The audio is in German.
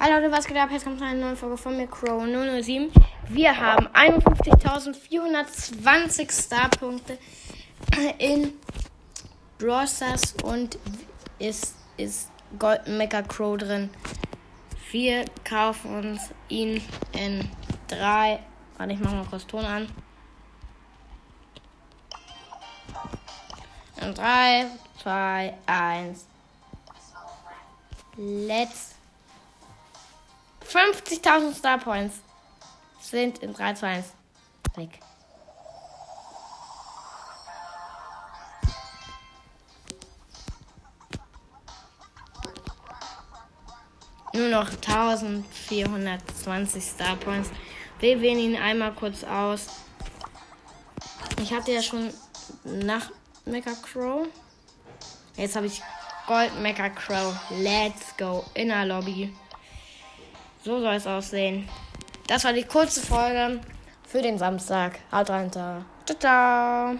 Hallo Leute, was geht ab? Jetzt kommt eine neue Folge von mir, Crow 007. Wir haben 51.420 Starpunkte in Brawl und ist, ist Golden Mecha Crow drin. Wir kaufen uns ihn in drei. Warte, ich mach mal kurz Ton an. In 3, 2, 1. Let's 50.000 Star Points sind in 3, 2, 1 weg. Nur noch 1420 Star Points. Wir wählen ihn einmal kurz aus. Ich hatte ja schon nach Mecha Crow. Jetzt habe ich Gold Mecha Crow. Let's go. In der Lobby. So soll es aussehen. Das war die kurze Folge für den Samstag. Haut rein. Ciao, ciao.